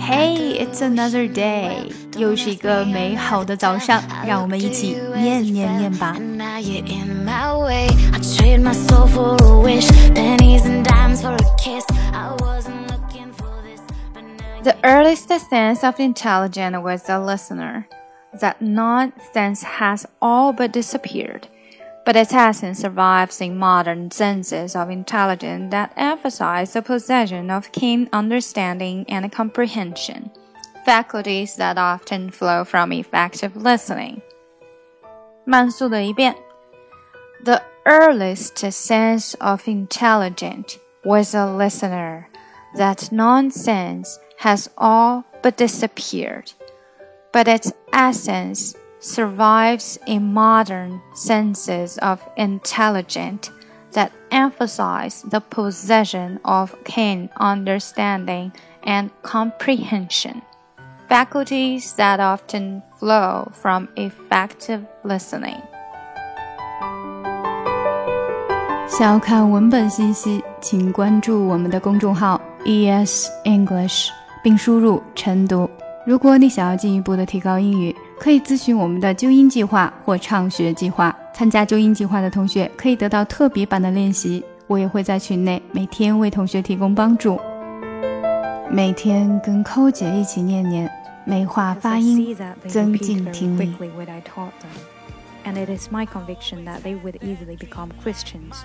Hey, it's another day，又是一个美好的早上，让我们一起念念念吧。The earliest sense of intelligence was the listener. That noun sense has all but disappeared. But its essence survives in modern senses of intelligence that emphasize the possession of keen understanding and comprehension, faculties that often flow from effective listening. 慢速的一遍。The earliest sense of intelligence was a listener. That noun sense has all but disappeared, but its essence survives in modern senses of intelligence that emphasize the possession of keen understanding and comprehension, faculties that often flow from effective listening. 想要看文本信息，请关注我们的公众号 ES English，并输入晨读。如果你想要进一步的提高英语， 可以咨询我们的纠音计划或畅学计划。参加纠音计划的同学可以得到特别版的练习，我也会在群内每天为同学提供帮助。每天跟寇姐一起念念，美化发音，增进听力。And it is my conviction that they would easily become Christians.